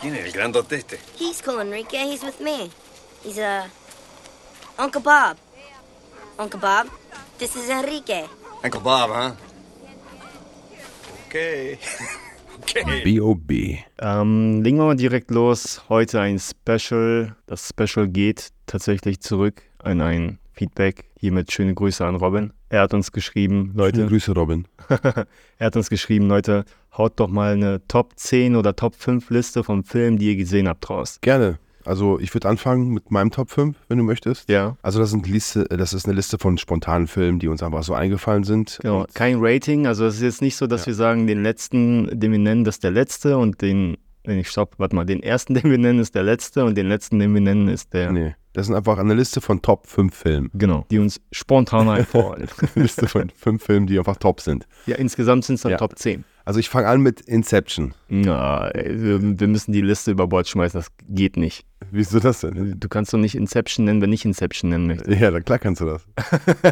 ¿Quién es el grandote este? He's cool, Enrique. He's with me. He's, uh, Uncle Bob. Uncle Bob, this is Enrique. Uncle Bob, huh? Okay. okay. B.O.B. Ähm, legen wir mal direkt los. Heute ein Special. Das Special geht tatsächlich zurück an ein Feedback. Hiermit schöne Grüße an Robin. Er hat uns geschrieben, Leute. Leute, Grüße, Robin. er hat uns geschrieben, Leute, haut doch mal eine Top 10 oder Top 5 Liste von Filmen, die ihr gesehen habt, raus. Gerne. Also ich würde anfangen mit meinem Top 5, wenn du möchtest. Ja. Also das, sind Liste, das ist eine Liste von spontanen Filmen, die uns einfach so eingefallen sind. Genau, Und kein Rating. Also es ist jetzt nicht so, dass Ja. wir sagen, den letzten, den wir nennen, das ist der letzte und den, wenn ich stopp, warte mal, den ersten, den wir nennen, ist der letzte und den letzten, den wir nennen, ist der. Nee, das sind einfach eine Liste von Top 5 Filmen. Genau, die uns spontan einfallen. Eine Liste von 5 Filmen, die einfach top sind. ja, insgesamt sind es dann Ja. Top 10. Also ich fange an mit Inception. Ey, wir, müssen die Liste über Bord schmeißen, das geht nicht. Wieso das denn? Du kannst doch nicht Inception nennen, wenn ich Inception nennen möchte. Ja, na klar kannst du das.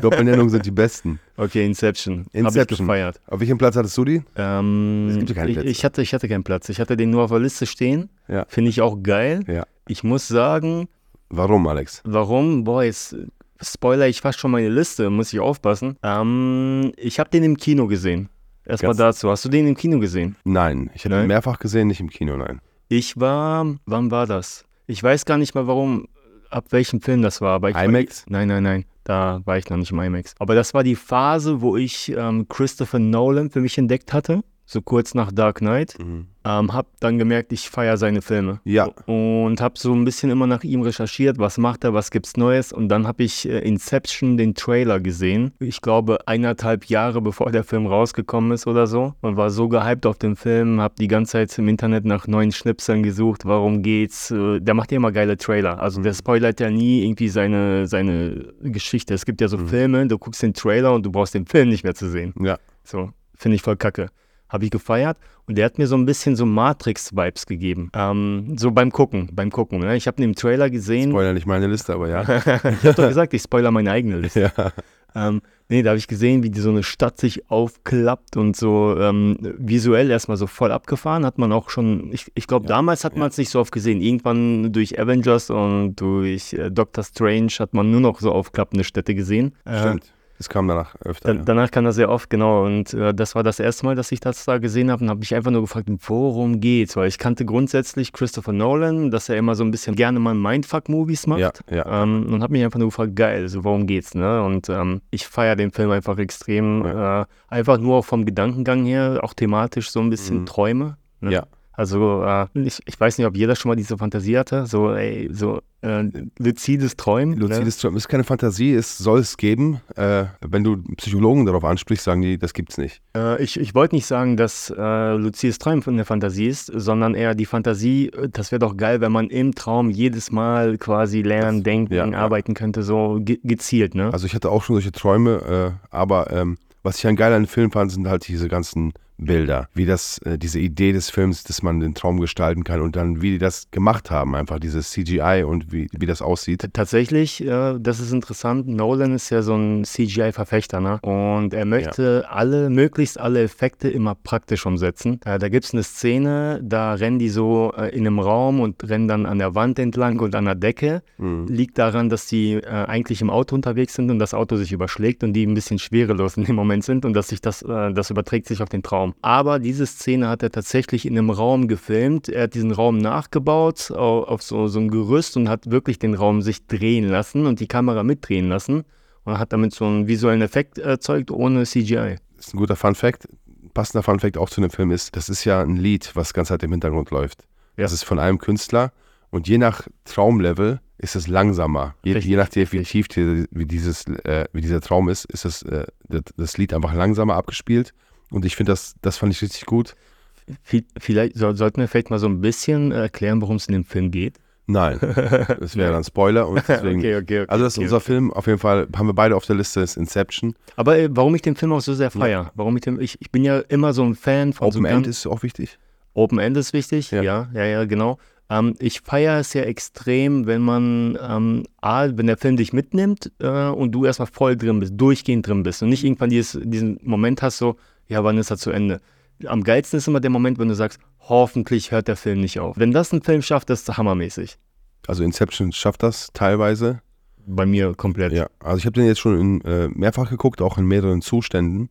Doppelnennungen sind die besten. Okay, Inception. Hab ich Inception. gefeiert. Auf welchem Platz hattest du die? Ähm, Es gibt ja keine ich, Plätze. ich, hatte, ich hatte keinen Platz. Ich hatte den nur auf der Liste stehen. Ja. Finde ich auch geil. Ja. Ich muss sagen, Warum, Alex? Warum? Boah, jetzt spoiler ich fast schon meine Liste, muss ich aufpassen. Ähm, ich habe den im Kino gesehen. Erstmal dazu. Hast du den im Kino gesehen? Nein, ich habe ihn mehrfach gesehen, nicht im Kino, nein. Ich war, wann war das? Ich weiß gar nicht mehr, warum, ab welchem Film das war. Aber ich IMAX? War, nein, nein, nein. Da war ich noch nicht im IMAX. Aber das war die Phase, wo ich ähm, Christopher Nolan für mich entdeckt hatte. So kurz nach Dark Knight. Mhm. Ähm, hab dann gemerkt, ich feiere seine Filme. Ja. Und hab so ein bisschen immer nach ihm recherchiert, was macht er, was gibt's Neues. Und dann habe ich äh, Inception, den Trailer gesehen. Ich glaube, eineinhalb Jahre bevor der Film rausgekommen ist oder so. Und war so gehypt auf den Film, hab die ganze Zeit im Internet nach neuen Schnipseln gesucht, warum geht's. Äh, Der macht ja immer geile Trailer. Also der spoilert ja nie irgendwie seine, seine Geschichte. Es gibt ja so Filme, du guckst den Trailer und du brauchst den Film nicht mehr zu sehen. Ja. So, finde ich voll kacke. Habe ich gefeiert und der hat mir so ein bisschen so Matrix-Vibes gegeben. Ähm, so beim Gucken, beim Gucken. Ne? Ich habe im Trailer gesehen. Spoiler nicht meine Liste, aber ja. ich habe doch gesagt, ich spoiler meine eigene Liste. ja. Ähm, nee, da habe ich gesehen, wie die so eine Stadt sich aufklappt und so ähm, visuell erstmal so voll abgefahren. Hat man auch schon, ich, ich glaube, damals hat man es nicht so oft gesehen. Irgendwann durch Avengers und durch äh, Doctor Strange hat man nur noch so aufklappende Städte gesehen. Äh, Stimmt. Das kam danach öfter. da, ja. danach kam das sehr oft, genau. Und äh, das war das erste Mal, dass ich das da gesehen habe und habe mich einfach nur gefragt, worum geht's? Weil ich kannte grundsätzlich Christopher Nolan, dass er immer so ein bisschen gerne mal Mindfuck-Movies macht. Ja, ja. Ähm, und habe mich einfach nur gefragt, geil, also worum geht's? Ne? Und ähm, ich feiere den Film einfach extrem. Äh, einfach nur auch vom Gedankengang her, auch thematisch so ein bisschen Mhm. Träume. Ne? Ja. Also äh, ich, ich weiß nicht, ob jeder schon mal diese Fantasie hatte, so ey, so äh, luzides Träumen. ne? Luzides Träumen ist keine Fantasie, es soll es geben. Äh, wenn du Psychologen darauf ansprichst, sagen die, das gibt's nicht. Äh, ich ich wollte nicht sagen, dass äh, luzides Träumen eine Fantasie ist, sondern eher die Fantasie, das wäre doch geil, wenn man im Traum jedes Mal quasi lernen, Das- denken, ja, ja. arbeiten könnte, so ge gezielt, ne? Also ich hatte auch schon solche Träume, äh, aber ähm, was ich an geil an Film fand, sind halt diese ganzen Bilder, wie das, äh, diese Idee des Films, dass man den Traum gestalten kann und dann, wie die das gemacht haben, einfach dieses CGI und wie, wie das aussieht. Tatsächlich, äh, das ist interessant. Nolan ist ja so ein CGI-Verfechter, ne? Und er möchte alle, möglichst alle Effekte immer praktisch umsetzen. Äh, da gibt es eine Szene, da rennen die so in einem Raum und rennen dann an der Wand entlang und an der Decke. Mhm. Liegt daran, dass die eigentlich im Auto unterwegs sind und das Auto sich überschlägt und die ein bisschen schwerelos in dem Moment sind und dass sich das, das überträgt sich auf den Traum. Aber diese Szene hat er tatsächlich in einem Raum gefilmt. Er hat diesen Raum nachgebaut auf, so, so ein Gerüst und hat wirklich den Raum sich drehen lassen und die Kamera mitdrehen lassen und hat damit so einen visuellen Effekt erzeugt ohne CGI. Das ist ein guter Fun Fact. Passender Fun Fact auch zu dem Film ist, das ist ja ein Lied, was ganz halt im Hintergrund läuft. Ja. Das ist von einem Künstler und je nach Traumlevel ist es langsamer. Je, je nachdem, wie tief die, wie, dieses, äh, wie dieser Traum ist, ist das, äh, das, das Lied einfach langsamer abgespielt. Und ich finde, das, das fand ich richtig gut. Vi- Vielleicht soll, sollten wir vielleicht mal so ein bisschen erklären, worum es in dem Film geht. Nein, das wäre dann Spoiler. Und deswegen, okay, okay, okay. also das ist unser Film. Auf jeden Fall haben wir beide auf der Liste, ist Inception. Aber äh, warum ich den Film auch so sehr feiere, warum ich den, ich, ich bin ja immer so ein Fan von so Open End ganz- ist auch wichtig. Open End ist wichtig, Ja. ja, ja, ja, genau. Ähm, ich feiere es ja extrem, wenn man, ähm, A, wenn der Film dich mitnimmt äh, und du erstmal voll drin bist, durchgehend drin bist und nicht irgendwann dieses, diesen Moment hast, so, ja, wann ist er zu Ende? Am geilsten ist immer der Moment, wenn du sagst, hoffentlich hört der Film nicht auf. Wenn das ein Film schafft, das ist hammermäßig. Also Inception schafft das teilweise. Bei mir komplett. Ja, also ich habe den jetzt schon in, äh, mehrfach geguckt, auch in mehreren Zuständen.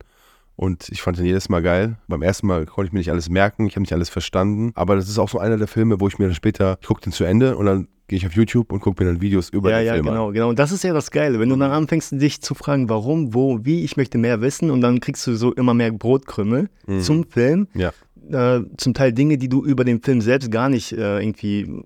Und ich fand den jedes Mal geil. Beim ersten Mal konnte ich mir nicht alles merken, ich habe nicht alles verstanden. Aber das ist auch so einer der Filme, wo ich mir dann später, ich gucke den zu Ende und dann gehe ich auf YouTube und gucke mir dann Videos über ja, den ja, Film genau, an. genau. Und das ist ja das Geile, wenn du dann anfängst, dich zu fragen, warum, wo, wie, ich möchte mehr wissen und dann kriegst du so immer mehr Brotkrümel zum Film. Ja. Äh, zum Teil Dinge, die du über den Film selbst gar nicht äh, irgendwie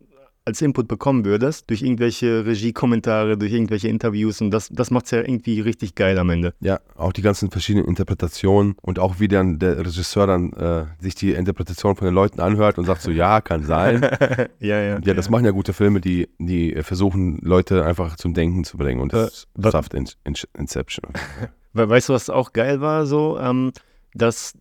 als Input bekommen würdest, durch irgendwelche Regiekommentare, durch irgendwelche Interviews und das, das macht es ja irgendwie richtig geil am Ende. Ja, auch die ganzen verschiedenen Interpretationen und auch wie dann der Regisseur dann äh, sich die Interpretation von den Leuten anhört und sagt so, ja, kann sein. Ja, ja. Ja, das machen ja gute Filme, die, die äh, versuchen, Leute einfach zum Denken zu bringen und das Äh, schafft in, in, Inception. We weißt du, was auch geil war? So, ähm, dass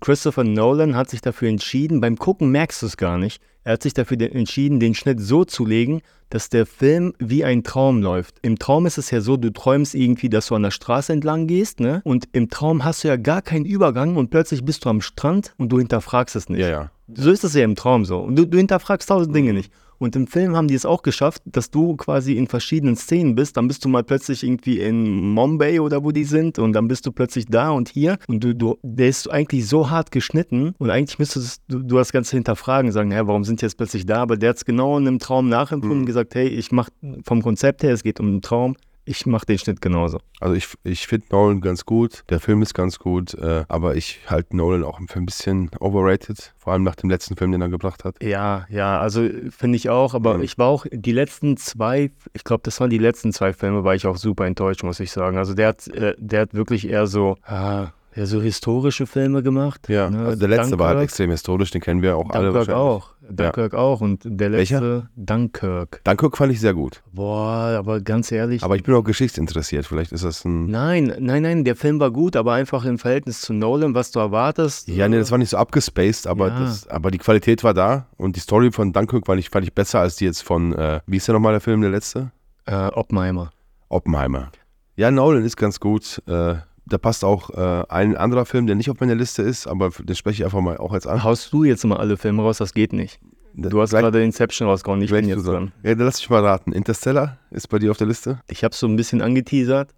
Christopher Nolan hat sich dafür entschieden, beim Gucken merkst du es gar nicht, er hat sich dafür de- entschieden, den Schnitt so zu legen, dass der Film wie ein Traum läuft. Im Traum ist es ja so, du träumst irgendwie, dass du an der Straße entlang gehst, ne? Und im Traum hast du ja gar keinen Übergang und plötzlich bist du am Strand und du hinterfragst es nicht. Ja, ja. So ist es ja im Traum so. Und du, du hinterfragst tausend Dinge nicht. Und im Film haben die es auch geschafft, dass du quasi in verschiedenen Szenen bist. Dann bist du mal plötzlich irgendwie in Mumbai oder wo die sind und dann bist du plötzlich da und hier. Und du, du der ist eigentlich so hart geschnitten und eigentlich müsstest du, du das Ganze hinterfragen, sagen, hä, warum sind die jetzt plötzlich da? Aber der hat es genau in einem Traum nachempfunden und gesagt, hey, ich mach vom Konzept her, es geht um einen Traum, ich mach den Schnitt genauso. Also ich, ich finde Nolan ganz gut, der Film ist ganz gut, äh, aber ich halte Nolan auch für ein bisschen overrated, vor allem nach dem letzten Film, den er gebracht hat. Ja, ja, also finde ich auch, aber Mhm. ich war auch die letzten zwei, ich glaube, das waren die letzten zwei Filme, war ich auch super enttäuscht, muss ich sagen. Also der hat, äh, der hat wirklich eher so, ah, ja, so historische Filme gemacht. Ja, ne? also der letzte war halt Dunkirk- extrem historisch, den kennen wir auch alle Dunkirk wahrscheinlich. auch. Dunkirk auch. Und der Welcher? letzte, Dunkirk. Dunkirk fand ich sehr gut, Boah, aber ganz ehrlich. aber ich bin auch geschichtsinteressiert, vielleicht ist das ein... nein, nein, nein, der Film war gut, aber einfach im Verhältnis zu Nolan, was du erwartest. Ja, nee, das war nicht so abgespaced, aber, Ja. das, aber die Qualität war da und die Story von Dunkirk war ich, fand ich besser als die jetzt von, äh, wie ist der nochmal der Film, der letzte? Äh, Oppenheimer. Oppenheimer. Ja, Nolan ist ganz gut. Äh, da passt auch äh, ein anderer Film, der nicht auf meiner Liste ist, aber den spreche ich einfach mal auch jetzt an. Haust du jetzt mal alle Filme raus, das geht nicht. Du hast gerade Inception rausgehauen, ich bin jetzt dran. Ja, dann lass mich mal raten. Interstellar ist bei dir auf der Liste? Ich habe so ein bisschen angeteasert.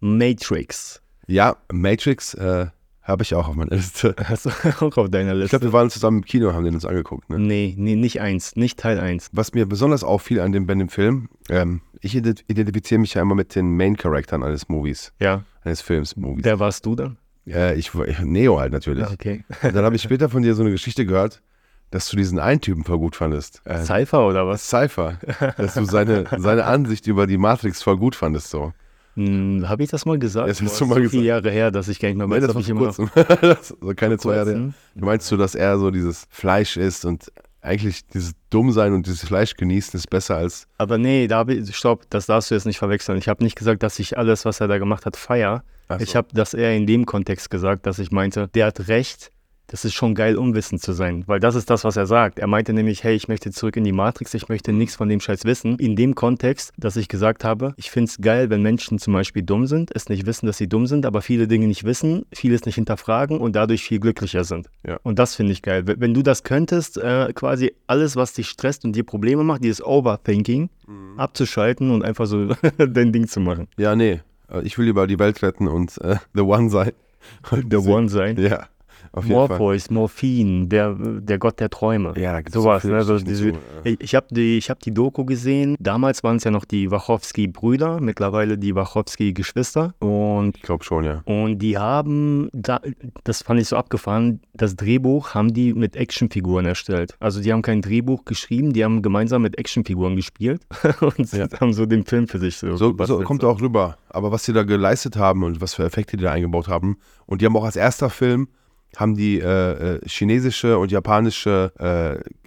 Matrix. Ja, Matrix äh, habe ich auch auf meiner Liste. Hast du auch auf deiner Ich Liste? glaube, wir waren zusammen im Kino, haben den uns angeguckt. Ne? nee, nee, nicht eins, nicht Teil eins. Was mir besonders auffiel an dem, bei dem Film, ähm, ich ident- identifiziere mich ja immer mit den Main-Charakteren eines Movies, Ja. eines Films, Movies. Wer warst du dann? Äh, ich, war- Neo halt natürlich. Okay. Und dann habe ich später von dir so eine Geschichte gehört, dass du diesen einen Typen voll gut fandest. Äh, Cypher oder was? Cypher. dass du seine, seine Ansicht über die Matrix voll gut fandest. So. Hm, habe ich das mal gesagt? Das hast Boah, du mal so viele gesagt. Jahre her, dass ich gar nicht mehr Nee, weiß, das ob war ich immer noch das, so keine zwei Jahre. her. Du meinst du, dass er so dieses Fleisch isst und eigentlich dieses Dummsein und dieses Fleisch genießen ist besser als. Aber nee, da ich, stopp, das darfst du jetzt nicht verwechseln. Ich habe nicht gesagt, dass ich alles, was er da gemacht hat, feier. So. Ich habe das eher in dem Kontext gesagt, dass ich meinte, der hat recht, das ist schon geil, unwissend zu sein. Weil das ist das, was er sagt. Er meinte nämlich, hey, ich möchte zurück in die Matrix, ich möchte nichts von dem Scheiß wissen. In dem Kontext, dass ich gesagt habe, ich finde es geil, wenn Menschen zum Beispiel dumm sind, es nicht wissen, dass sie dumm sind, aber viele Dinge nicht wissen, vieles nicht hinterfragen und dadurch viel glücklicher sind. Ja. Und das finde ich geil. Wenn du das könntest, äh, quasi alles, was dich stresst und dir Probleme macht, dieses Overthinking, abzuschalten und einfach so dein Ding zu machen. Ja, nee. Äh, Ich will lieber die Welt retten und äh, The One sein. The One sein. Ja, auf. Morpheus, Morphin, der, der Gott der Träume. Ja, da gibt's Sowas, so viele ne? Diese, zu, ja. ich habe die, ich hab die Doku gesehen. Damals waren es ja noch die Wachowski-Brüder, mittlerweile die Wachowski-Geschwister. Und, Ich glaube schon, ja. und die haben, da, das fand ich so abgefahren, das Drehbuch haben die mit Actionfiguren erstellt. Also die haben kein Drehbuch geschrieben, die haben gemeinsam mit Actionfiguren gespielt und Ja. haben so den Film für sich so, So, so kommt auch rüber. Aber was sie da geleistet haben und was für Effekte die da eingebaut haben. Und die haben auch als erster Film, haben die äh, äh, chinesische und japanische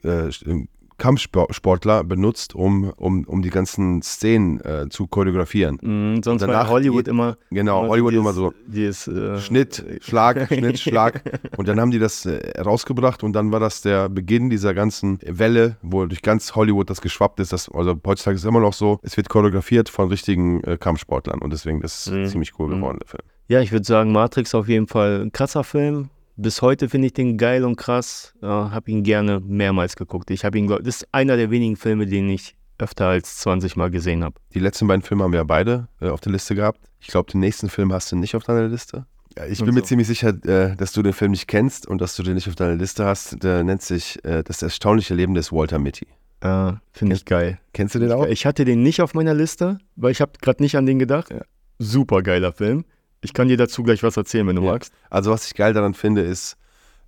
äh, äh, Kampfsportler benutzt, um, um, um die ganzen Szenen äh, zu choreografieren. Mhm, sonst Danach war Hollywood immer. Genau, immer Hollywood dieses, immer so. Dieses, äh, Schnitt, Schlag, Schnitt, Schlag. Und dann haben die das äh, rausgebracht und dann war das der Beginn dieser ganzen Welle, wo durch ganz Hollywood das geschwappt ist. Das, also heutzutage ist es immer noch so, es wird choreografiert von richtigen äh, Kampfsportlern und deswegen das ist Mhm. ziemlich cool Mhm. geworden, der Film. Ja, ich würde sagen, Matrix auf jeden Fall ein krasser Film. Bis heute finde ich den geil und krass. Äh, habe ihn gerne mehrmals geguckt. Ich habe ihn, glaub- das ist einer der wenigen Filme, den ich öfter als 20 Mal gesehen habe. Die letzten beiden Filme haben wir ja beide äh, auf der Liste gehabt. Ich glaube, den nächsten Film hast du nicht auf deiner Liste. Ja, ich bin Und mir so. ziemlich sicher, äh, dass du den Film nicht kennst und dass du den nicht auf deiner Liste hast. Der nennt sich äh, Das erstaunliche Leben des Walter Mitty. Äh, finde ich geil. Kennst du den auch? Ich hatte den nicht auf meiner Liste, weil ich habe gerade nicht an den gedacht. Ja. Super geiler Film. Ich kann dir dazu gleich was erzählen, wenn du Ja. magst. Also was ich geil daran finde, ist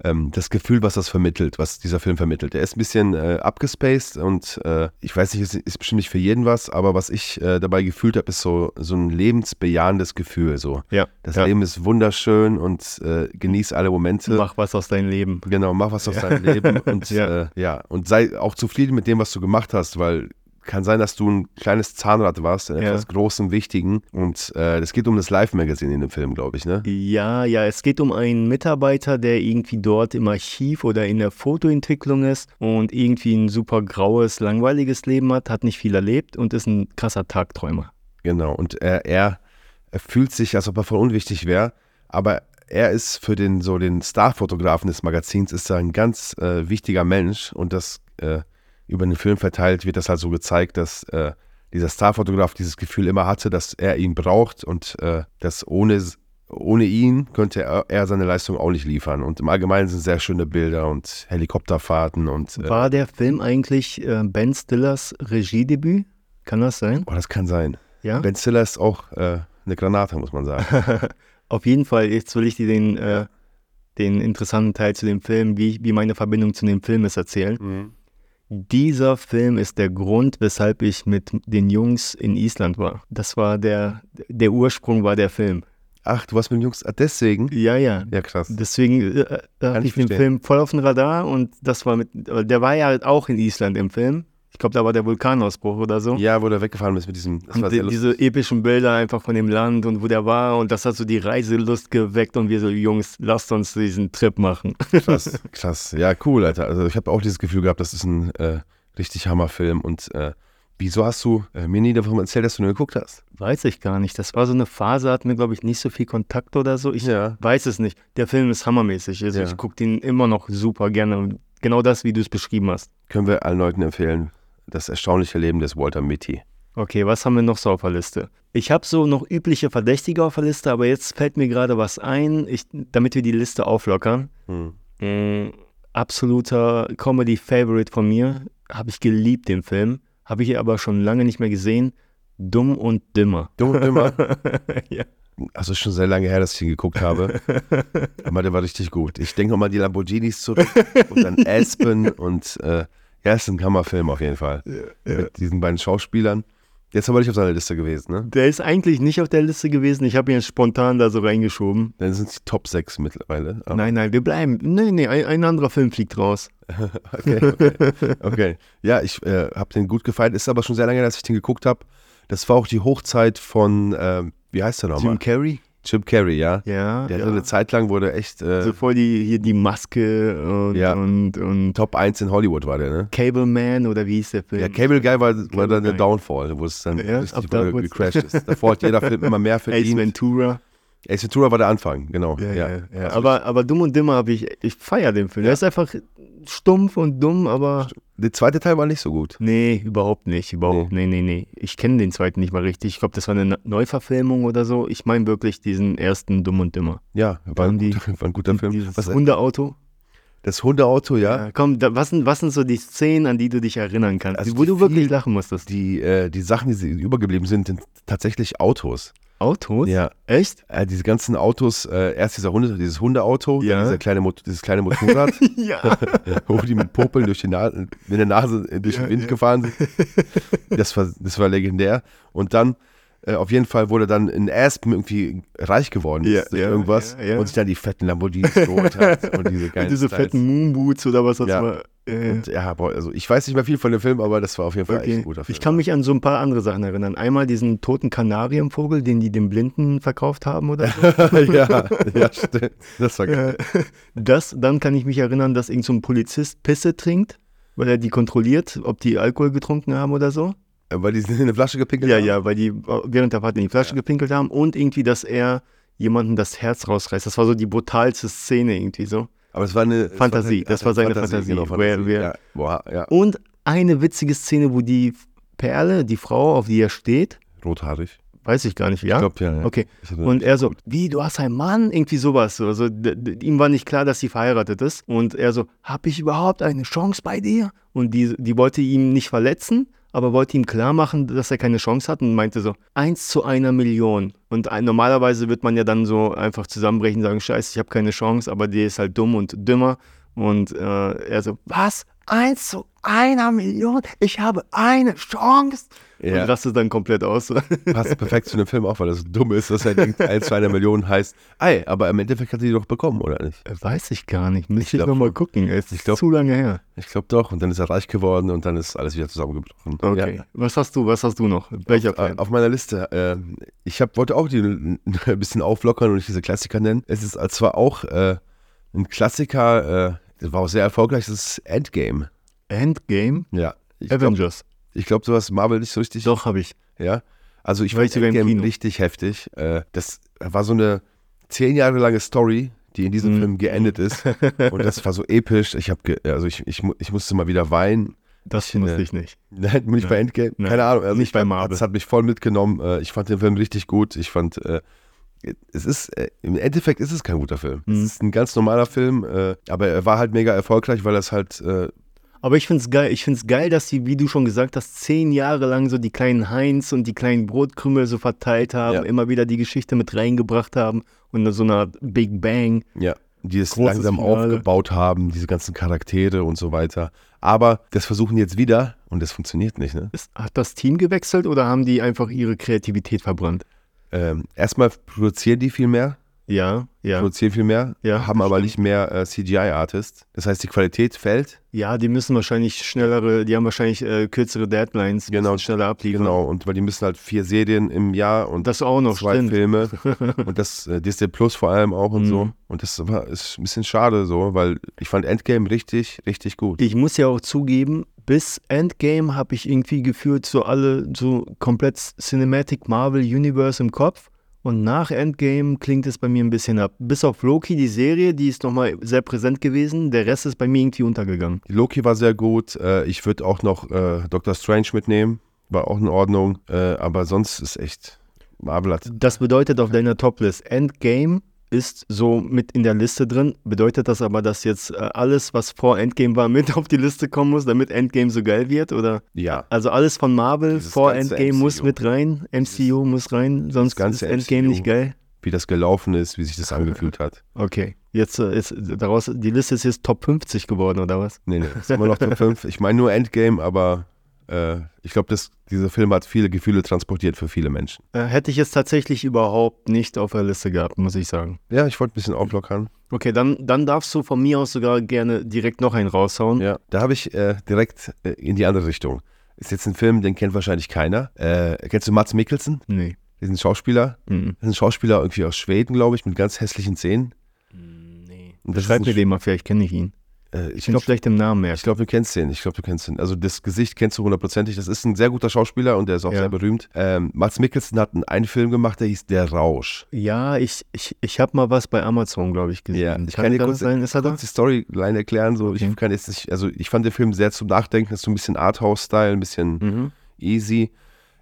ähm, das Gefühl, was das vermittelt, was dieser Film vermittelt. Der ist ein bisschen äh, abgespaced und äh, ich weiß nicht, es ist bestimmt nicht für jeden was, aber was ich äh, dabei gefühlt habe, ist so, so ein lebensbejahendes Gefühl. So. Ja. Das ja. Leben ist wunderschön und äh, genieß alle Momente. Mach was aus deinem Leben. Genau, mach was aus deinem Leben und Ja. ja. Äh, ja, und sei auch zufrieden mit dem, was du gemacht hast, weil kann sein, dass du ein kleines Zahnrad warst, in Ja. etwas Großem, Wichtigen. Und äh, es geht um das Live-Magazin in dem Film, glaube ich, ne? Ja, ja, es geht um einen Mitarbeiter, der irgendwie dort im Archiv oder in der Fotoentwicklung ist und irgendwie ein super graues, langweiliges Leben hat, hat nicht viel erlebt und ist ein krasser Tagträumer. Genau. Und er, er, er fühlt sich, als ob er voll unwichtig wäre, aber er ist für den so den Starfotografen des Magazins ist er ein ganz äh, wichtiger Mensch und das äh, über den Film verteilt wird das halt so gezeigt, dass äh, dieser Starfotograf dieses Gefühl immer hatte, dass er ihn braucht und äh, dass ohne, ohne ihn könnte er, er seine Leistung auch nicht liefern. Und im Allgemeinen sind sehr schöne Bilder und Helikopterfahrten und äh, War der Film eigentlich äh, Ben Stillers Regiedebüt? Kann das sein? oh, das kann sein. Ja. Ben Stiller ist auch äh, eine Granate, muss man sagen. Auf jeden Fall, jetzt will ich dir den, äh, den interessanten Teil zu dem Film, wie, wie meine Verbindung zu dem Film ist, erzählen. Dieser Film ist der Grund, weshalb ich mit den Jungs in Island war. Das war der, der Ursprung war der Film. Ach, du warst mit den Jungs, ah, deswegen? Ja, ja. Ja, krass. Deswegen äh, da hatte ich ich den verstehen. Film voll auf dem Radar und das war mit, der war ja auch in Island im Film. Ich glaube, da war der Vulkanausbruch oder so. Ja, wo der weggefahren ist mit diesem. Das war die, diese epischen Bilder einfach von dem Land und wo der war und das hat so die Reiselust geweckt und wir so, Jungs, lasst uns diesen Trip machen. Krass, krass. Ja, cool, Alter. Also ich habe auch dieses Gefühl gehabt, das ist ein äh, richtig Hammerfilm. Und äh, wieso hast du äh, mir nie davon erzählt, dass du nur geguckt hast? Weiß ich gar nicht. Das war so eine Phase, hatten wir, glaube ich, nicht so viel Kontakt oder so. Ich Ja. weiß es nicht. Der Film ist hammermäßig. Also Ja. ich gucke den immer noch super gerne. Genau das, wie du es beschrieben hast. Können wir allen Leuten empfehlen. Das erstaunliche Leben des Walter Mitty. Okay, was haben wir noch so auf der Liste? Ich habe so noch übliche Verdächtige auf der Liste, aber jetzt fällt mir gerade was ein, ich, damit wir die Liste auflockern. Hm. Mm, absoluter Comedy-Favorite von mir. Habe ich geliebt, den Film. Habe ich aber schon lange nicht mehr gesehen. Dumm und Dümmer. Dumm und Dümmer. ja. Also schon sehr lange her, dass ich ihn geguckt habe. Aber der war richtig gut. Ich denke nochmal die Lamborghinis zurück und dann Aspen und äh, ja, ist ein Hammerfilm auf jeden Fall. Mit diesen beiden Schauspielern. Jetzt aber nicht auf seiner Liste gewesen, ne? Der ist eigentlich nicht auf der Liste gewesen. Ich habe ihn jetzt spontan da so reingeschoben. Dann sind es die Top 6 mittlerweile. Aber- Nein, nein, wir bleiben. Nee, nee, ein, ein anderer Film fliegt raus. Okay, okay. okay. Ja, ich äh, habe den gut gefallen. Ist aber schon sehr lange, dass ich den geguckt habe. Das war auch die Hochzeit von, ähm, wie heißt der nochmal? Jim Carrey? Jim Carrey, ja. Ja. Der ja. hatte eine Zeit lang, wurde echt äh, so voll die, hier die Maske und, Ja. und, und Top 1 in Hollywood war der, ne? Cable Man oder wie hieß der Film? Ja, Cable Guy war, war dann der. Downfall, wo es dann Ja, richtig da gecrashed ist. Davor hat jeder Film immer mehr Ace verdient. Ventura. Ace Ventura war der Anfang, genau. Ja, ja, ja. Also aber, aber Dumm und Dimmer habe ich, ich feiere den Film. Der ist einfach stumpf und dumm, aber Der zweite Teil war nicht so gut. nee, überhaupt nicht. Überhaupt, nee, nee, nee. Ich kenne den zweiten nicht mal richtig. Ich glaube, das war eine Ne- Neuverfilmung oder so. Ich meine wirklich diesen ersten Dumm und Dimmer. Ja, war, ein, die- guter- war ein guter Film. Dieses Was, Hundeauto. das Hundeauto, ja. Ja, komm, da, was, sind, was sind so die Szenen, an die du dich erinnern kannst, Also wo du wirklich lachen musstest? Die, äh, die Sachen, die sie übergeblieben sind, sind tatsächlich Autos. Autos? Ja. Echt? Äh, diese ganzen Autos, äh, erst dieser Hunde, dieses Hundeauto, Ja. dieser kleine Mot dieses kleine Motorrad, Ja. wo die mit Popeln durch die Nase, mit der Nase äh, durch den Wind gefahren sind. Das war, das war legendär. Und dann, äh, auf jeden Fall wurde dann in Aspen irgendwie reich geworden Ja, ist ja, irgendwas ja. und sich dann die fetten Lamborghinis geholt hat und diese geilen Und diese Styles. fetten Moonboots oder was das Ja. war. Äh, Und ja, boah, also ich weiß nicht mehr viel von dem Film, aber das war auf jeden Fall echt okay. ein guter Film. Ich kann mich an so ein paar andere Sachen erinnern. Einmal diesen toten Kanarienvogel, den die dem Blinden verkauft haben oder so. ja, ja, stimmt. Das war geil. Das, dann kann ich mich erinnern, dass irgend so ein Polizist Pisse trinkt, weil er die kontrolliert, ob die Alkohol getrunken haben oder so. Weil die sind in eine Flasche gepinkelt Ja, haben. ja, weil die während der Fahrt in die Flasche gepinkelt haben und irgendwie, dass er jemanden das Herz rausreißt. Das war so die brutalste Szene irgendwie so. Aber es war eine Fantasie, das war seine Fantasie, Genau, wer- Fantasie. wer- ja, boah, ja. Und eine witzige Szene, wo die Perle, die Frau, auf die er steht, Rothaarig. weiß ich gar nicht, ja? Ich glaube, ja, ja. Okay. Und er so, wie, du hast einen Mann? Irgendwie sowas. Also ihm war nicht klar, dass sie verheiratet ist. Und er so, habe ich überhaupt eine Chance bei dir? Und die, die wollte ihn nicht verletzen, aber wollte ihm klar machen, dass er keine Chance hat und meinte so, eins zu einer Million. Und normalerweise wird man ja dann so einfach zusammenbrechen und sagen, scheiße, ich habe keine Chance, aber die ist halt dumm und dümmer. Und äh, er so, was? Eins zu einer Million? Ich habe eine Chance? Ja. Und rastet dann komplett aus. Passt perfekt zu dem Film auch, weil das dumm ist, dass er denkt, 1 zu einer Million heißt, ey, aber im Endeffekt hat er die doch bekommen, oder nicht? Weiß ich gar nicht. Muss ich, glaub noch mal schon. gucken. Es ist glaub- zu lange her. Ich glaube doch. Und dann ist er reich geworden und dann ist alles wieder zusammengebrochen. Okay. Ja. Was hast du? Was hast du noch? Welcher Äh, Film? Auf meiner Liste. Äh, ich hab, wollte auch die ein bisschen auflockern und nicht diese Klassiker nennen. Es ist zwar auch äh, ein Klassiker, äh, das war auch sehr erfolgreich, das ist Endgame. Endgame? Ja. Ich glaube, Avengers. ich glaub, du hast Marvel nicht so richtig. Doch, habe ich. Ja. Also ich War fand Endgame richtig heftig. Äh, das war so eine zehn Jahre lange Story, die in diesem Mhm. Film geendet ist. und das war so episch. Ich habe, also ich, ich, ich musste mal wieder weinen. Das Ich, musste äh, ich nicht. Nein, nicht bei Endgame. Keine Ahnung. Also Nicht ich bei Marvel. Das hat mich voll mitgenommen. Äh, Ich fand den Film richtig gut. Ich fand, es ist, äh, im Endeffekt ist es kein guter Film. Mhm. Es ist ein ganz normaler Film, äh, aber er war halt mega erfolgreich, weil das halt, äh, Aber ich finde es geil. Ich finde es geil, dass die, wie du schon gesagt hast, zehn Jahre lang so die kleinen Heinz und die kleinen Brotkrümel so verteilt haben, Ja. immer wieder die Geschichte mit reingebracht haben und so eine Big Bang. ja, die es Großes langsam Finale. aufgebaut haben, diese ganzen Charaktere und so weiter. Aber das versuchen jetzt wieder und das funktioniert nicht. Ne? Ist, hat das Team gewechselt oder haben die einfach ihre Kreativität verbrannt? Ähm, erstmal produzieren die viel mehr, Ja, ja. produzieren viel mehr, Ja, haben aber stimmt. nicht mehr äh, CGI-Artists. Das heißt, die Qualität fällt. Ja, die müssen wahrscheinlich schnellere, die haben wahrscheinlich äh, kürzere Deadlines, Genau, schneller abliefern. Genau, und weil die müssen halt vier Serien im Jahr und Das auch noch, zwei stimmt. Filme und das äh, Disney Plus vor allem auch und so. Mhm. Und das war, ist ein bisschen schade so, weil ich fand Endgame richtig, richtig gut. Ich muss ja auch zugeben, bis Endgame habe ich irgendwie gefühlt so alle so komplett Cinematic Marvel Universe im Kopf. Und nach Endgame klingt es bei mir ein bisschen ab. Bis auf Loki, die Serie, die ist nochmal sehr präsent gewesen. Der Rest ist bei mir irgendwie untergegangen. Loki war sehr gut. Äh, ich würde auch noch äh, Doctor Strange mitnehmen. War auch in Ordnung. Äh, aber sonst ist echt. Marvel hat. Das bedeutet auf deiner Toplist, Endgame ist so mit in der Liste drin. Bedeutet das aber, dass jetzt äh, alles, was vor Endgame war, mit auf die Liste kommen muss, damit Endgame so geil wird? Oder? Ja. Also alles von Marvel Dieses vor Endgame muss MCU. mit rein, MCU muss rein, sonst ist Endgame MCU. nicht geil. Wie das gelaufen ist, wie sich das angefühlt hat. Okay, jetzt äh, ist daraus, die Liste ist jetzt Top 50 geworden, oder was? Nee, nee, ist immer noch Top 5. Ich meine nur Endgame, aber äh, ich glaube, dieser Film hat viele Gefühle transportiert für viele Menschen. Äh, hätte ich jetzt tatsächlich überhaupt nicht auf der Liste gehabt, muss ich sagen. Ja, ich wollte ein bisschen auflockern. Okay, dann, dann darfst du von mir aus sogar gerne direkt noch einen raushauen. Ja, da habe ich äh, direkt äh, in die andere Richtung. Ist jetzt ein Film, den kennt wahrscheinlich keiner. Äh, kennst du Mats Mikkelsen? Nee. Diesen Schauspieler? Mhm. Das ist ein Schauspieler irgendwie aus Schweden, glaube ich, mit ganz hässlichen Zähnen. Nee. Und das Beschreib ist mir ein den mal, vielleicht kenne ich ihn. Äh, Ich glaube, vielleicht im Namen merken. ich glaub, du kennst den. Ich glaube, du kennst den. Also das Gesicht kennst du hundertprozentig. Das ist ein sehr guter Schauspieler und der ist auch Ja. sehr berühmt. Ähm, Mats Mikkelsen hat einen, Film gemacht, der hieß Der Rausch. Ja, ich, ich, ich habe mal was bei Amazon, glaube ich, gesehen. ich kann dir das kurz, sein? Ist er da? kurz die Storyline erklären. So, Okay. ich kann jetzt nicht, also ich fand den Film sehr zum Nachdenken. Das ist so ein bisschen Arthouse-Style, ein bisschen Mhm. easy.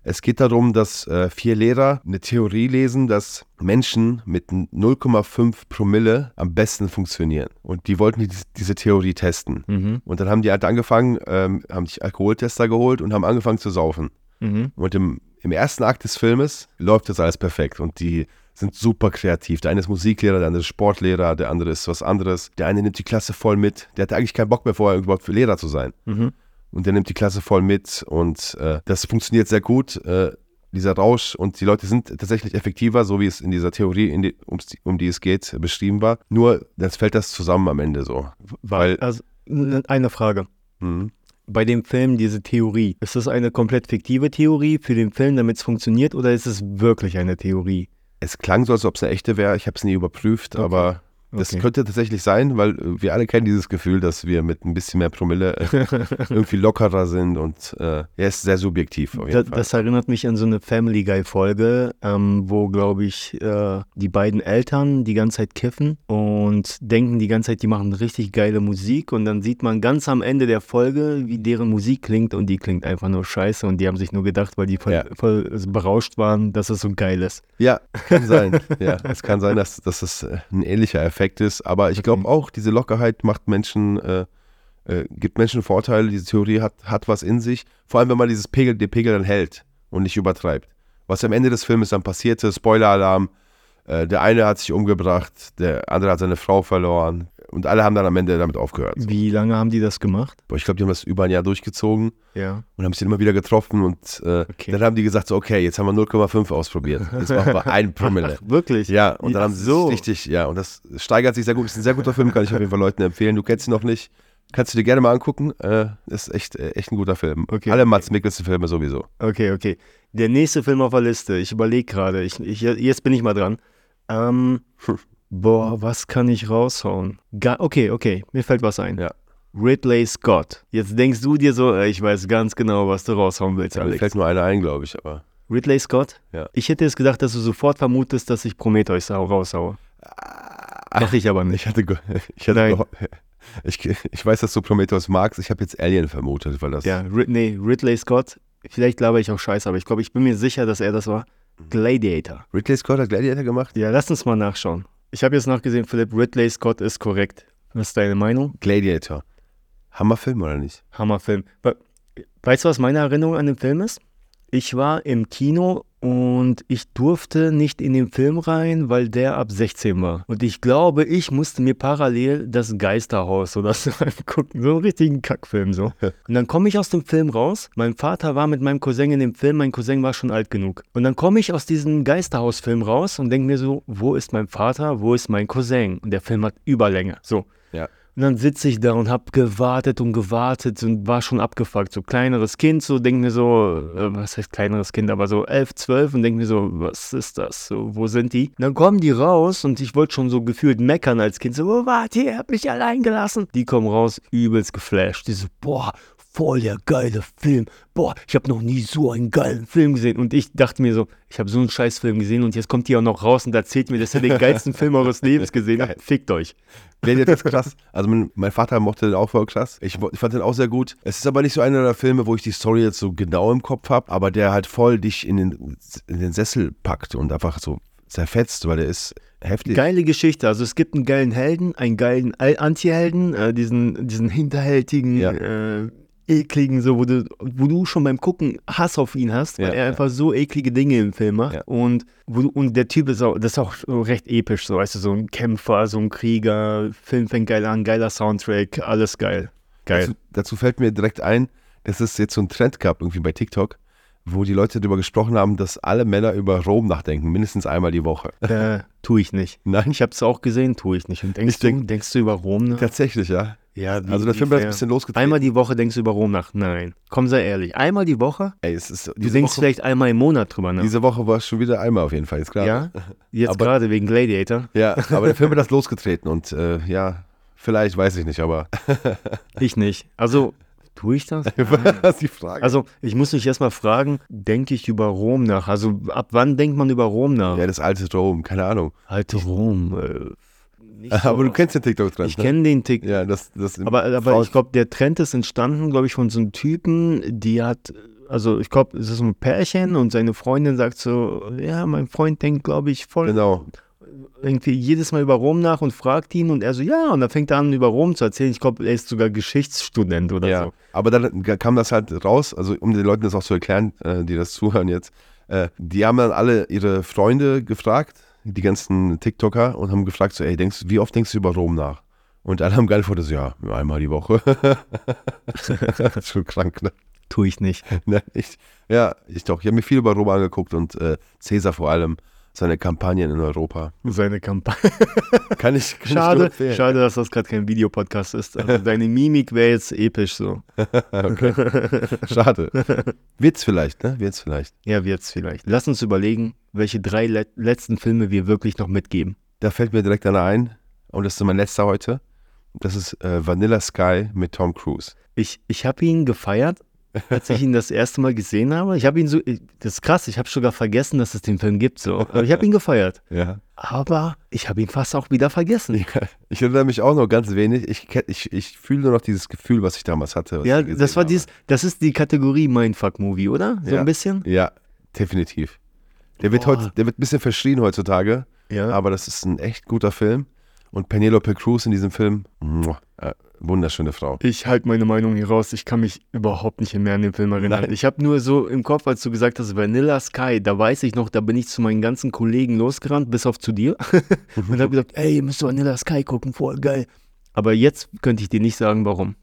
Es geht darum, dass äh, vier Lehrer eine Theorie lesen, dass Menschen mit 0,5 Promille am besten funktionieren. Und die wollten die, diese Theorie testen. Mhm. Und dann haben die halt angefangen, ähm, haben sich Alkoholtester geholt und haben angefangen zu saufen. Mhm. Und im, im ersten Akt des Filmes läuft das alles perfekt und die sind super kreativ. Der eine ist Musiklehrer, der andere ist Sportlehrer, der andere ist was anderes. Der eine nimmt die Klasse voll mit. Der hatte eigentlich keinen Bock mehr vorher überhaupt für Lehrer zu sein. Mhm. Und der nimmt die Klasse voll mit und äh, das funktioniert sehr gut. Äh, dieser Rausch und die Leute sind tatsächlich effektiver, so wie es in dieser Theorie, in die, die, um die es geht, beschrieben war. Nur, jetzt fällt das zusammen am Ende so. Weil, also, eine Frage. Mhm. Bei dem Film, diese Theorie, ist das eine komplett fiktive Theorie für den Film, damit es funktioniert, oder ist es wirklich eine Theorie? Es klang so, als ob es eine echte wäre. Ich habe es nie überprüft, Okay. aber Das Okay. könnte tatsächlich sein, weil äh, wir alle kennen dieses Gefühl, dass wir mit ein bisschen mehr Promille äh, irgendwie lockerer sind und äh, er ist sehr subjektiv auf jeden Da, Fall. das erinnert mich an so eine Family Guy Folge, ähm, wo, glaube ich, äh, die beiden Eltern die ganze Zeit kiffen und denken die ganze Zeit, die machen richtig geile Musik und dann sieht man ganz am Ende der Folge, wie deren Musik klingt und die klingt einfach nur scheiße und die haben sich nur gedacht, weil die voll, Ja. voll berauscht waren, dass es so geil ist. Ja, kann sein. ja, es kann sein, dass, dass es äh, ein ähnlicher Effekt ist. Aber ich glaube auch, diese Lockerheit macht Menschen, äh, äh, gibt Menschen Vorteile. Diese Theorie hat, hat was in sich. Vor allem, wenn man dieses Pegel, den Pegel dann hält und nicht übertreibt. Was am Ende des Filmes dann passierte, Spoiler-Alarm, äh, der eine hat sich umgebracht, der andere hat seine Frau verloren. Und alle haben dann am Ende damit aufgehört. Wie lange haben die das gemacht? Boah, ich glaube, die haben das über ein Jahr durchgezogen Ja. und haben sich dann immer wieder getroffen. Und äh, Okay. dann haben die gesagt, so, okay, jetzt haben wir 0,5 ausprobiert. Jetzt machen wir ein Promille. Wirklich? Ja, und dann Ja, haben sie so. richtig, ja, und das steigert sich sehr gut. Ist ein sehr guter Film, kann ich auf jeden Fall Leuten empfehlen. Du kennst ihn noch nicht. Kannst du dir gerne mal angucken. Äh, ist echt, äh, echt ein guter Film. Okay. Alle Mats Mikkelsen-Filme sowieso. Okay, okay. Der nächste Film auf der Liste. Ich überlege gerade. Ich, ich, jetzt bin ich mal dran. Ähm, boah, was kann ich raushauen? Ga okay, okay. Mir fällt was ein. Ja. Ridley Scott. Jetzt denkst du dir so, ich weiß ganz genau, was du raushauen willst, Mir Alex. fällt nur einer ein, glaube ich, aber. Ridley Scott? Ja. Ich hätte jetzt gedacht, dass du sofort vermutest, dass ich Prometheus raushaue. Mach ich aber nicht. Ich hatte, ich, hatte Nein. ich, ich weiß, dass du Prometheus magst. Ich habe jetzt Alien vermutet, weil das. Ja, Rid nee, Ridley Scott. Vielleicht laber ich auch scheiße, aber ich glaube, ich bin mir sicher, dass er das war. Gladiator. Ridley Scott hat Gladiator gemacht? Ja, lass uns mal nachschauen. Ich habe jetzt nachgesehen, Philipp, Ridley Scott ist korrekt. Was ist deine Meinung? Gladiator. Hammerfilm oder nicht? Hammerfilm. We- Weißt du, was meine Erinnerung an den Film ist? Ich war im Kino und ich durfte nicht in den Film rein, weil der ab 16 war. Und ich glaube, ich musste mir parallel das Geisterhaus oder so angucken. So einen richtigen Kackfilm so. Und dann komme ich aus dem Film raus. Mein Vater war mit meinem Cousin in dem Film. Mein Cousin war schon alt genug. Und dann komme ich aus diesem Geisterhausfilm raus und denke mir so, wo ist mein Vater, wo ist mein Cousin? Und der Film hat Überlänge. So. Ja. Und dann sitze ich da und habe gewartet und gewartet und war schon abgefuckt. So kleineres Kind, so denk mir so, äh, was heißt kleineres Kind, aber so elf, zwölf und denk mir so, was ist das? So, wo sind die? Und dann kommen die raus und ich wollte schon so gefühlt meckern als Kind. So, wo wart ihr? Ihr habt mich allein gelassen. Die kommen raus, übelst geflasht. Die so, boah, voll der geile Film. Boah, ich habe noch nie so einen geilen Film gesehen. Und ich dachte mir so, ich habe so einen scheiß Film gesehen und jetzt kommt die auch noch raus und erzählt mir, dass er den geilsten Film eures Lebens gesehen hat. Fickt euch. Gladiator ist krass. Also mein, mein Vater mochte den auch voll krass. Ich, ich fand den auch sehr gut. Es ist aber nicht so einer der Filme, wo ich die Story jetzt so genau im Kopf habe, aber der halt voll dich in den, in den Sessel packt und einfach so zerfetzt, weil der ist heftig. Geile Geschichte. Also es gibt einen geilen Helden, einen geilen Anti-Helden, äh, diesen, diesen hinterhältigen, Ja. äh, ekligen, so, wo du, wo du schon beim Gucken Hass auf ihn hast, weil Ja, er ja. einfach so eklige Dinge im Film macht. Ja. Und, wo und der Typ ist auch, das ist auch recht episch, so, weißt du, so ein Kämpfer, so ein Krieger, Film fängt geil an, geiler Soundtrack, alles geil. Geil. Dazu, dazu fällt mir direkt ein, dass es jetzt so einen Trend gab, irgendwie bei TikTok, wo die Leute darüber gesprochen haben, dass alle Männer über Rom nachdenken, mindestens einmal die Woche. äh, tue ich nicht. Nein, Ich habe es auch gesehen, tue ich nicht. Und denkst Ich denk- du, denkst du über Rom nach? tatsächlich, ja. Ja, wie- Also der Film hat ein bisschen losgetreten. Einmal die Woche denkst du über Rom nach? Nein. Komm, sei ehrlich. Einmal die Woche? Ey, es ist, Du denkst Woche, vielleicht einmal im Monat drüber nach. diese Woche war es schon wieder einmal auf jeden Fall, ist klar. ja? Jetzt Aber- gerade wegen Gladiator? Ja, aber der Film hat das losgetreten und äh, ja, vielleicht, weiß ich nicht, aber Ich nicht. Also, tue ich das? was ist die Frage? Also, ich muss mich erstmal fragen, denke ich über Rom nach? Also, ab wann denkt man über Rom nach? ja, das alte Rom, keine Ahnung. Alte Rom. Äh, so Aber du kennst den TikTok-Trend, Ich ne? kenne den Tick. Ja, das, das Aber, aber ich glaube, der Trend ist entstanden, glaube ich, von so einem Typen, die hat, also ich glaube, es ist ein Pärchen und seine Freundin sagt so, ja, mein Freund denkt, glaube ich, voll Genau. Irgendwie jedes Mal über Rom nach und fragt ihn und er so, ja, und dann fängt er an, über Rom zu erzählen. Ich glaube, er ist sogar Geschichtsstudent oder Ja, so. aber dann kam das halt raus, also um den Leuten das auch zu erklären, äh, die das zuhören jetzt. Äh, die haben dann alle ihre Freunde gefragt, die ganzen TikToker, und haben gefragt, so, ey, denkst, wie oft denkst du über Rom nach? Und alle haben geantwortet, so, ja, einmal die Woche. schon krank, ne? Tue ich nicht. Nein, ich, ja, ich doch. Ich habe mir viel über Rom angeguckt und äh, Cäsar vor allem, seine Kampagnen in Europa. Seine Kampagne. Kann ich, kann ich Schade, empfehlen. schade, dass das gerade kein Videopodcast ist. Also deine Mimik wäre jetzt episch so. okay. Schade. Wird's vielleicht, ne? Wird's vielleicht. Ja, wird's vielleicht. Lass uns überlegen, welche drei le letzten Filme wir wirklich noch mitgeben. Da fällt mir direkt einer ein. Und das ist mein letzter heute. Das ist äh, Vanilla Sky mit Tom Cruise. Ich, ich habe ihn gefeiert, als ich ihn das erste Mal gesehen habe. Ich habe ihn so, das ist krass, ich habe sogar vergessen, dass es den Film gibt. So. Aber ich habe ihn gefeiert. Ja. Aber ich habe ihn fast auch wieder vergessen. Ich erinnere mich auch noch ganz wenig. Ich, ich, ich fühle nur noch dieses Gefühl, was ich damals hatte. Ja, das war dieses, das ist die Kategorie Mindfuck-Movie, oder? So Ja. ein bisschen? Ja, definitiv. Der wird, heute, der wird ein bisschen verschrien heutzutage, Ja. aber das ist ein echt guter Film. Und Penelope Cruz in diesem Film, äh, wunderschöne Frau. Ich halte meine Meinung hier raus. Ich kann mich überhaupt nicht mehr an den Film erinnern. Nein. Ich habe nur so im Kopf, als du gesagt hast, Vanilla Sky, da weiß ich noch, da bin ich zu meinen ganzen Kollegen losgerannt, bis auf zu dir. und habe gesagt, ey, ihr müsst Vanilla Sky gucken, voll geil. Aber jetzt könnte ich dir nicht sagen, warum.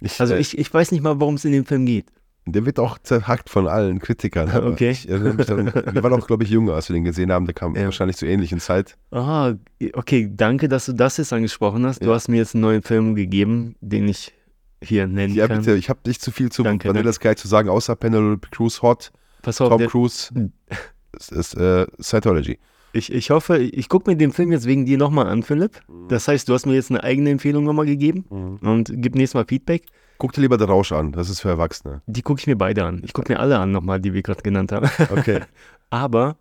Ich, Also äh, ich, ich weiß nicht mal, worum es in dem Film geht. Der wird auch zerhackt von allen Kritikern. aber Okay. Ich daran, wir waren auch, glaube ich, jünger, als wir den gesehen haben. Der kam Ja. wahrscheinlich zur ähnlichen Zeit. Ah, okay, danke, dass du das jetzt angesprochen hast. Du Ja. hast mir jetzt einen neuen Film gegeben, den ich hier nennen Ja, kann. bitte, ich habe nicht zu viel zu Danke, Vanilla danke. Sky zu sagen, außer Penelope Cruz Hot, Pass auf, Tom der, Cruise. Es ist äh, Scientology. ich, ich hoffe, ich gucke mir den Film jetzt wegen dir nochmal an, Philipp. Das heißt, du hast mir jetzt eine eigene Empfehlung nochmal gegeben und gib nächstes Mal Feedback. Guck dir lieber The Rausch an, das ist für Erwachsene. Die gucke ich mir beide an. Ich gucke mir alle an nochmal, die wir gerade genannt haben. Okay. Aber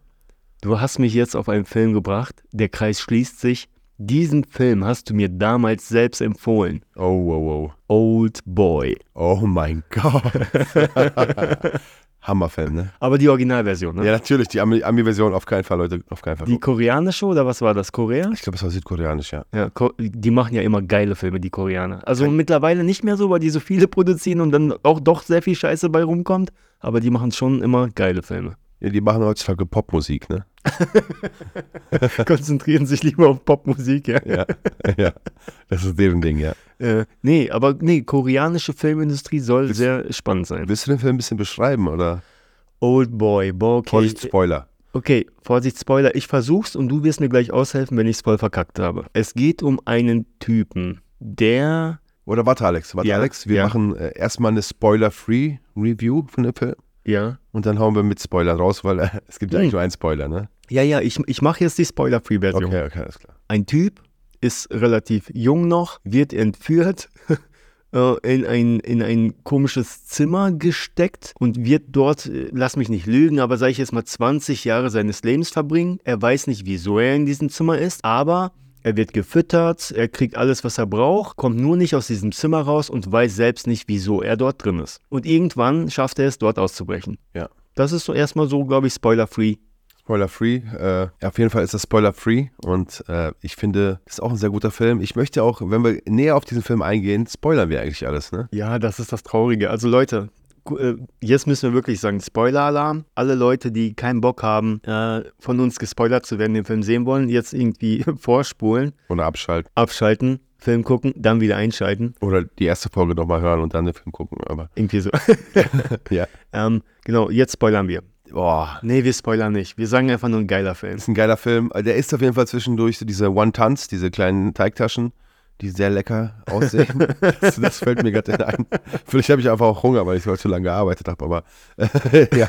du hast mich jetzt auf einen Film gebracht. Der Kreis schließt sich. Diesen Film hast du mir damals selbst empfohlen. Oh, wow, wow. Old Boy. Oh mein Gott. Hammerfilm, ne? Aber die Originalversion, ne? Ja, natürlich, die Ami- Ami-Version auf keinen Fall, Leute, auf keinen Fall. Die koreanische oder was war das? Korea? Ich glaube, es war südkoreanisch, ja. Ja, die machen ja immer geile Filme, die Koreaner. Also mittlerweile nicht mehr so, weil die so viele produzieren und dann auch doch sehr viel Scheiße bei rumkommt. Aber die machen schon immer geile Filme. ja. Die machen heutzutage Popmusik, ne? Konzentrieren sich lieber auf Popmusik, ja. Ja, ja. Das ist deren Ding, ja. Äh, nee, aber nee, koreanische Filmindustrie soll sehr spannend sein. Willst du den Film ein bisschen beschreiben, oder? Old Boy, boah, okay. Vorsicht, Spoiler. Okay, Vorsicht, Spoiler. Ich versuch's und du wirst mir gleich aushelfen, wenn ich's voll verkackt habe. Es geht um einen Typen, der. Oder warte, Alex, warte, Ja, Alex. Wir ja. machen äh, erstmal eine Spoiler-Free-Review von dem Film Ja. und dann hauen wir mit Spoilern raus, weil äh, es gibt ja Hm. eigentlich nur einen Spoiler, ne? Ja, ja, ich, ich mache jetzt die Spoiler-Free-Version. Okay, okay, alles klar. Ein Typ ist relativ jung noch, wird entführt, äh, in ein, in ein komisches Zimmer gesteckt und wird dort, äh, lass mich nicht lügen, aber sage ich jetzt mal 20 Jahre seines Lebens verbringen. Er weiß nicht, wieso er in diesem Zimmer ist, aber er wird gefüttert, er kriegt alles, was er braucht, kommt nur nicht aus diesem Zimmer raus und weiß selbst nicht, wieso er dort drin ist. Und irgendwann schafft er es, dort auszubrechen. Ja. Das ist so erstmal so, glaube ich, spoiler-free. Spoiler-free. Äh, auf jeden Fall ist das Spoiler-free und äh, ich finde, das ist auch ein sehr guter Film. Ich möchte auch, wenn wir näher auf diesen Film eingehen, spoilern wir eigentlich alles, ne? Ja, das ist das Traurige. Also Leute, äh, jetzt müssen wir wirklich sagen, Spoiler-Alarm. Alle Leute, die keinen Bock haben, äh, von uns gespoilert zu werden, den Film sehen wollen, jetzt irgendwie vorspulen, Oder abschalten. abschalten, Film gucken, dann wieder einschalten. Oder die erste Folge nochmal hören und dann den Film gucken. Aber Irgendwie so. ja. ähm, genau, jetzt spoilern wir. Boah, Nee, wir spoilern nicht. Wir sagen einfach nur ein geiler Film. ist ein geiler Film. Der ist auf jeden Fall zwischendurch so diese One-Tons, diese kleinen Teigtaschen, die sehr lecker aussehen. das, das fällt mir gerade ein. Vielleicht habe ich einfach auch Hunger, weil ich heute zu lange gearbeitet habe. Aber ja,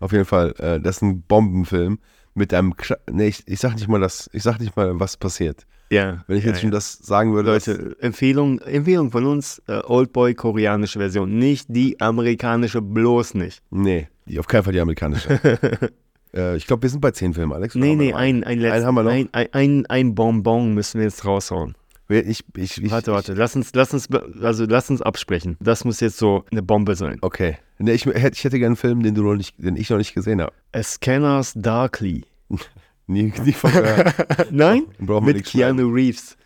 auf jeden Fall, äh, das ist ein Bombenfilm mit einem. Kra- Nee, ich, ich sag nicht mal das. Ich sag nicht mal, was passiert. Ja. Wenn ich ja, jetzt schon ja. das sagen würde. Leute, Empfehlung, Empfehlung von uns, äh, Oldboy koreanische Version, nicht die amerikanische, bloß nicht. Nee, auf keinen Fall die amerikanische. äh, ich glaube, wir sind bei zehn Filmen, Alex. Nee, nee, ein, ein, letzten, Einen haben wir noch? Ein, ein, ein, Bonbon müssen wir jetzt raushauen. Ich, ich, ich, Warte, warte, lass uns, lass uns, also lass uns absprechen. Das muss jetzt so eine Bombe sein. Okay. Nee, ich, hätte- ich hätte gerne einen Film, den, du noch nicht, den ich noch nicht gesehen habe. A Scanners Darkly. Nie, nie von gehört. Nein? Mit nichts schreiben. Keanu Reeves.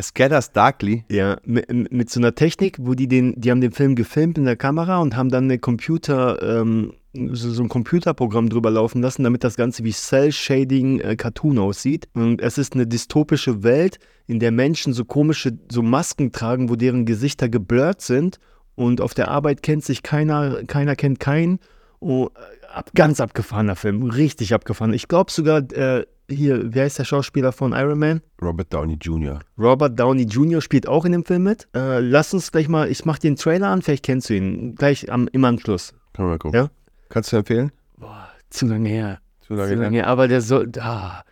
Scatters Darkly. Ja, mit, mit so einer Technik, wo die den, die haben den Film gefilmt in der Kamera und haben dann eine Computer, ähm, so, ein Computerprogramm drüber laufen lassen, damit das Ganze wie Cell-Shading äh, Cartoon aussieht. Und es ist eine dystopische Welt, in der Menschen so komische, so Masken tragen, wo deren Gesichter geblurrt sind. Und auf der Arbeit kennt sich keiner, keiner kennt keinen. Oh, ab, ganz abgefahrener Film, richtig abgefahren. Ich glaube sogar, äh, hier, wer ist der Schauspieler von Iron Man? Robert Downey Jr. Robert Downey Jr. spielt auch in dem Film mit. Äh, lass uns gleich mal, ich mach den Trailer an, vielleicht kennst du ihn. Gleich am, im Anschluss. Können wir mal gucken. Ja? Kannst du empfehlen? Boah, zu lange her. Zu Zu lange her. Aber der soll. Ah.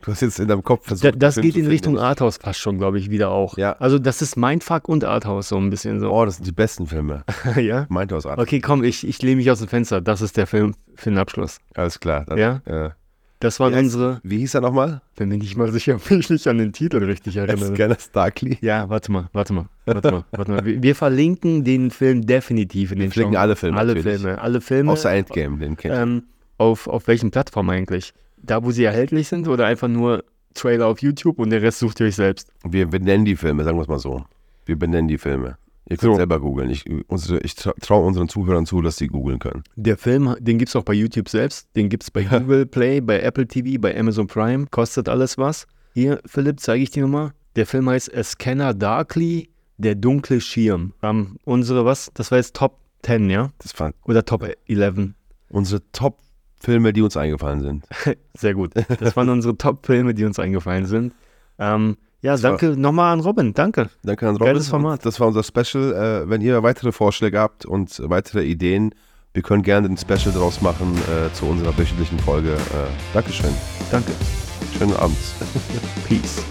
Du hast jetzt in deinem Kopf versucht. Da, das geht in. Richtung Arthouse fast schon, glaube ich, wieder auch. Ja. Also das ist Mindfuck und Arthouse so ein bisschen so. Oh, das sind die besten Filme. ja? Meint aus Art. Okay, komm, ich, ich lehne mich aus dem Fenster. Das ist der Film für den Abschluss. Alles klar. Dann, Ja? Äh, Das waren heißt- unsere. wie hieß er nochmal? Bin mir nicht mal sicher, ob ich mich an den Titel richtig erinnere. Scanner Starkly. Ja, warte mal, warte mal, warte mal, warte mal. Wir, wir verlinken den Film definitiv in den verlinken Show- alle Filme Alle natürlich. Filme, alle Filme. Außer Endgame, den kennt ähm, auf, auf welchen Plattformen eigentlich? Da, wo sie erhältlich sind oder einfach nur Trailer auf YouTube und den Rest sucht ihr euch selbst? Wir benennen die Filme, sagen wir es mal so. Wir benennen die Filme. Ihr könnt So. selber googeln. Ich, ich tra- traue unseren Zuhörern zu, dass sie googeln können. Der Film, den gibt es auch bei YouTube selbst, den gibt es bei Google Play, bei Apple TV, bei Amazon Prime, kostet alles was. Hier, Philipp, zeige ich dir nochmal. Der Film heißt A Scanner Darkly, der dunkle Schirm. Ähm, unsere, was? Das war jetzt Top 10, ja? Das waren Oder Top 11? unsere Top-Filme, die uns eingefallen sind. Sehr gut. Das waren unsere Top-Filme, die uns eingefallen sind. Ähm, ja, danke nochmal an Robin. Danke. Danke an Robin. Geiles Format. Das war unser Special. Äh, wenn ihr weitere Vorschläge habt und weitere Ideen, wir können gerne ein Special draus machen äh, zu unserer wöchentlichen Folge. Äh, Dankeschön. Danke. Schönen Abend. Peace.